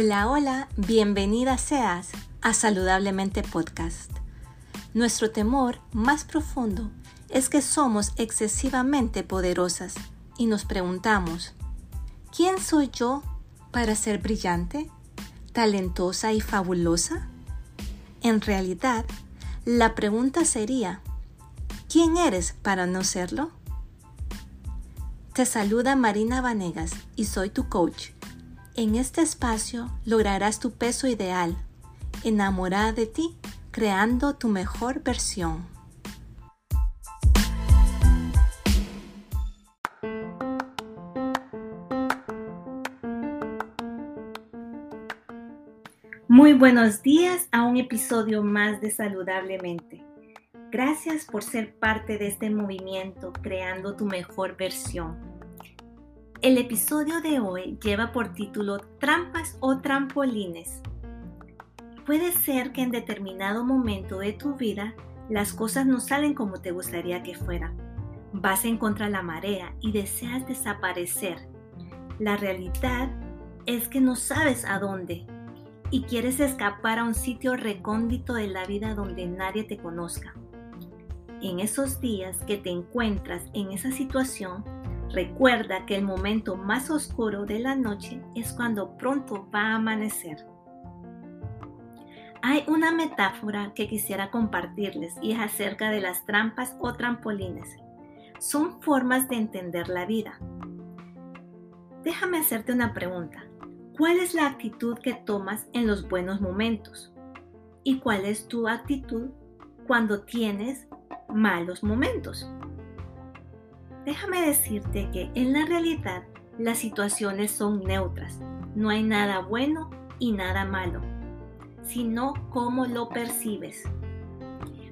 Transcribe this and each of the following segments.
Hola, hola, bienvenida seas a Saludablemente Podcast. Nuestro temor más profundo es que somos excesivamente poderosas y nos preguntamos, ¿quién soy yo para ser brillante, talentosa y fabulosa? En realidad, la pregunta sería, ¿quién eres para no serlo? Te saluda Marina Vanegas y soy tu coach en este espacio lograrás tu peso ideal, enamorada de ti, creando tu mejor versión. Muy buenos días a un episodio más de Saludablemente. Gracias por ser parte de este movimiento creando tu mejor versión. El episodio de hoy lleva por título Trampas o trampolines. Puede ser que en determinado momento de tu vida las cosas no salen como te gustaría que fueran. Vas en contra de la marea y deseas desaparecer. La realidad es que no sabes a dónde y quieres escapar a un sitio recóndito de la vida donde nadie te conozca. En esos días que te encuentras en esa situación, Recuerda que el momento más oscuro de la noche es cuando pronto va a amanecer. Hay una metáfora que quisiera compartirles y es acerca de las trampas o trampolines. Son formas de entender la vida. Déjame hacerte una pregunta. ¿Cuál es la actitud que tomas en los buenos momentos? ¿Y cuál es tu actitud cuando tienes malos momentos? Déjame decirte que en la realidad las situaciones son neutras. No hay nada bueno y nada malo, sino cómo lo percibes.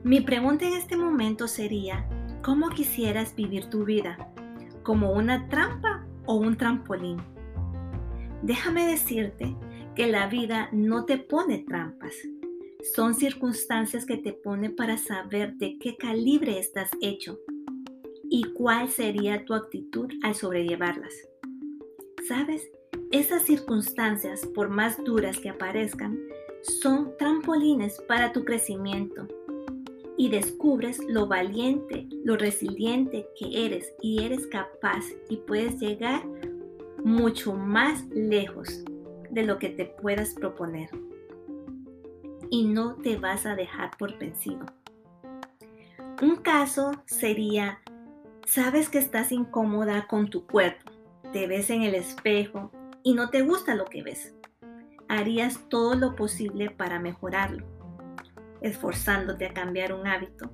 Mi pregunta en este momento sería, ¿cómo quisieras vivir tu vida? ¿Como una trampa o un trampolín? Déjame decirte que la vida no te pone trampas. Son circunstancias que te pone para saber de qué calibre estás hecho y cuál sería tu actitud al sobrellevarlas. ¿Sabes? Esas circunstancias, por más duras que aparezcan, son trampolines para tu crecimiento y descubres lo valiente, lo resiliente que eres y eres capaz y puedes llegar mucho más lejos de lo que te puedas proponer. Y no te vas a dejar por vencido. Un caso sería Sabes que estás incómoda con tu cuerpo, te ves en el espejo y no te gusta lo que ves. Harías todo lo posible para mejorarlo, esforzándote a cambiar un hábito.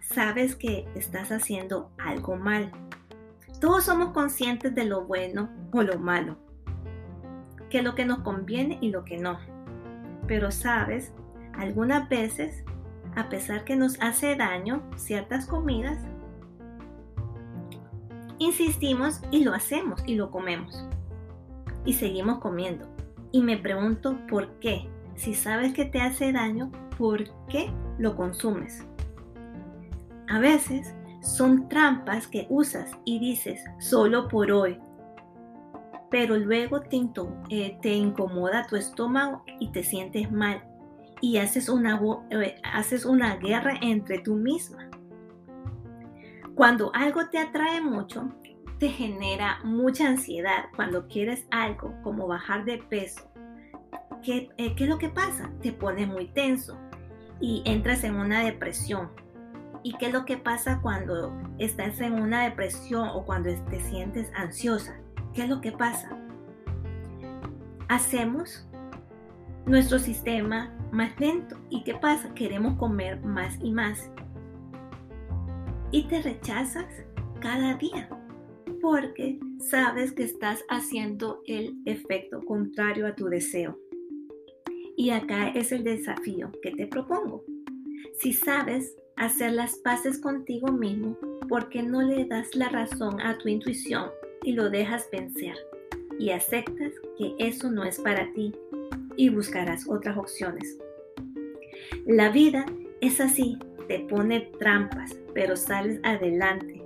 Sabes que estás haciendo algo mal. Todos somos conscientes de lo bueno o lo malo, que lo que nos conviene y lo que no. Pero sabes, algunas veces, a pesar que nos hace daño ciertas comidas, Insistimos y lo hacemos y lo comemos. Y seguimos comiendo. Y me pregunto por qué. Si sabes que te hace daño, ¿por qué lo consumes? A veces son trampas que usas y dices solo por hoy. Pero luego te, eh, te incomoda tu estómago y te sientes mal. Y haces una, eh, haces una guerra entre tú misma cuando algo te atrae mucho, te genera mucha ansiedad. Cuando quieres algo como bajar de peso, ¿qué, eh, ¿qué, es lo que pasa? Te pones muy tenso y entras en una depresión. ¿Y qué es lo que pasa cuando estás en una depresión o cuando te sientes ansiosa? ¿Qué es lo que pasa? Hacemos nuestro sistema más lento. ¿Y qué pasa? Queremos comer más y más y te rechazas cada día porque sabes que estás haciendo el efecto contrario a tu deseo. Y acá es el desafío que te propongo. Si sabes hacer las paces contigo mismo, ¿por qué no le das la razón a tu intuición y lo dejas vencer? Y aceptas que eso no es para ti y buscarás otras opciones. La vida es así, te pone trampas, pero sales adelante.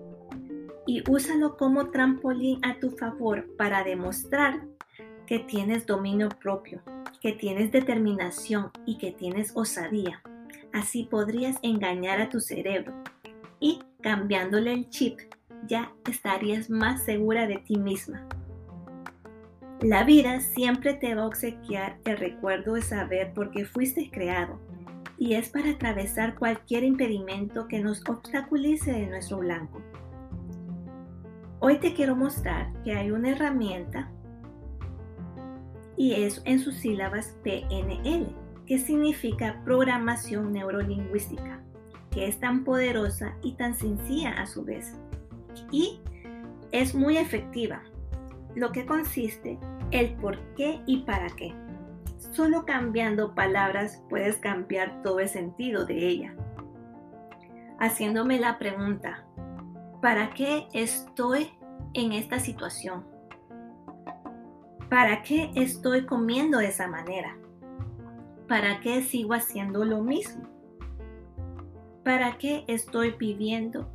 Y úsalo como trampolín a tu favor para demostrar que tienes dominio propio, que tienes determinación y que tienes osadía. Así podrías engañar a tu cerebro y cambiándole el chip ya estarías más segura de ti misma. La vida siempre te va a obsequiar el recuerdo de saber por qué fuiste creado y es para atravesar cualquier impedimento que nos obstaculice de nuestro blanco. Hoy te quiero mostrar que hay una herramienta y es en sus sílabas PNL, que significa programación neurolingüística, que es tan poderosa y tan sencilla a su vez. Y es muy efectiva, lo que consiste el por qué y para qué. Solo cambiando palabras puedes cambiar todo el sentido de ella. Haciéndome la pregunta, ¿para qué estoy en esta situación? ¿Para qué estoy comiendo de esa manera? ¿Para qué sigo haciendo lo mismo? ¿Para qué estoy viviendo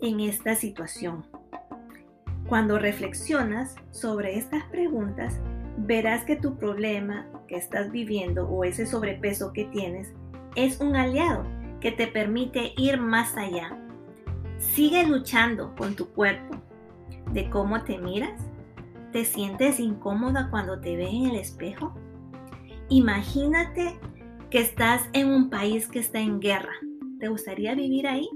en esta situación? Cuando reflexionas sobre estas preguntas, verás que tu problema que estás viviendo o ese sobrepeso que tienes es un aliado que te permite ir más allá. Sigue luchando con tu cuerpo, de cómo te miras, ¿Te sientes incómoda cuando te ves en el espejo? Imagínate que estás en un país que está en guerra. ¿Te gustaría vivir ahí?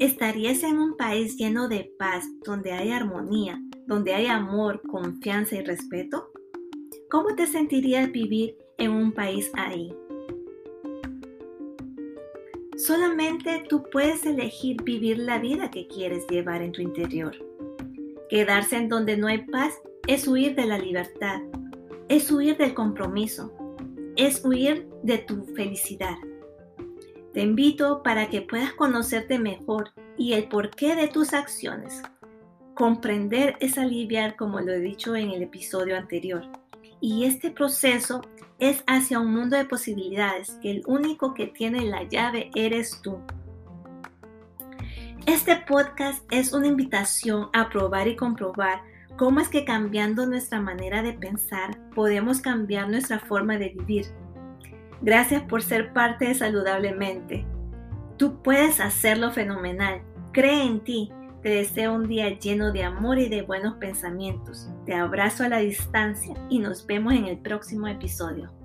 ¿Estarías en un país lleno de paz, donde hay armonía, donde hay amor, confianza y respeto? ¿Cómo te sentirías vivir en un país ahí? Solamente tú puedes elegir vivir la vida que quieres llevar en tu interior. Quedarse en donde no hay paz es huir de la libertad, es huir del compromiso, es huir de tu felicidad. Te invito para que puedas conocerte mejor y el porqué de tus acciones. Comprender es aliviar, como lo he dicho en el episodio anterior. Y este proceso es hacia un mundo de posibilidades que el único que tiene la llave eres tú. Este podcast es una invitación a probar y comprobar cómo es que cambiando nuestra manera de pensar podemos cambiar nuestra forma de vivir. Gracias por ser parte de Saludablemente. Tú puedes hacerlo fenomenal. Cree en ti. Te deseo un día lleno de amor y de buenos pensamientos. Te abrazo a la distancia y nos vemos en el próximo episodio.